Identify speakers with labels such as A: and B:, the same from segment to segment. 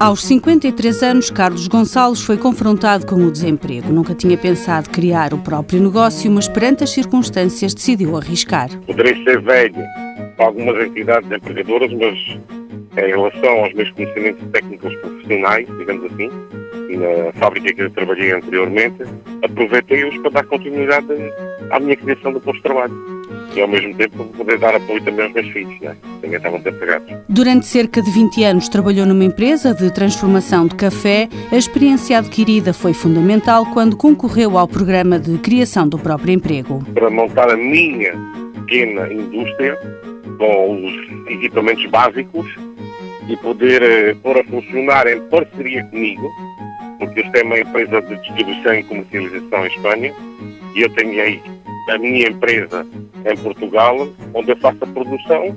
A: Aos 53 anos, Carlos Gonçalves foi confrontado com o desemprego. Nunca tinha pensado criar o próprio negócio, mas perante as circunstâncias decidiu arriscar.
B: Poderei ser velho para algumas entidades empregadoras, mas em relação aos meus conhecimentos técnicos profissionais, digamos assim, na fábrica que eu trabalhei anteriormente, aproveitei-os para dar continuidade à minha criação do posto de trabalho e ao mesmo tempo poder dar apoio também aos meus filhos, né? também estavam desempregados.
A: Durante cerca de 20 anos trabalhou numa empresa de transformação de café. A experiência adquirida foi fundamental quando concorreu ao programa de criação do próprio emprego.
B: Para montar a minha pequena indústria com os equipamentos básicos e poder eh, pôr a funcionar em parceria comigo, porque eu tenho uma empresa de distribuição e comercialização em Espanha e eu tenho aí a minha empresa em Portugal, onde eu faço a produção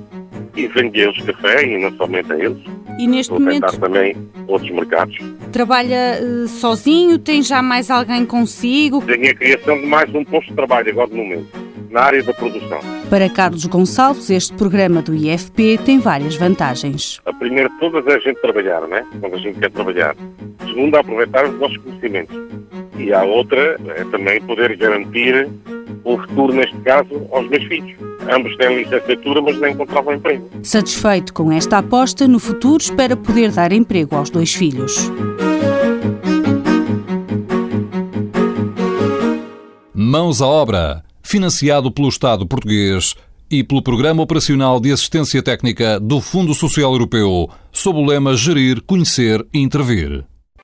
B: e vendo eles café e não somente a eles.
A: E neste
B: Vou
A: momento
B: também outros mercados.
A: trabalha eh, sozinho? Tem já mais alguém consigo?
B: Tenho a criação de mais um posto de trabalho agora no momento, na área da produção.
A: Para Carlos Gonçalves, este programa do IFP tem várias vantagens.
B: A primeira de todas é a gente trabalhar, né? Quando a gente quer trabalhar. A segunda, aproveitar os nossos conhecimentos. E a outra é também poder garantir o futuro, neste caso, aos meus filhos. Ambos têm licenciatura, mas nem encontravam emprego.
A: Satisfeito com esta aposta, no futuro espera poder dar emprego aos dois filhos.
C: Mãos à obra, financiado pelo Estado português e pelo Programa Operacional de Assistência Técnica do Fundo Social Europeu, sob o lema Gerir, Conhecer e Intervir.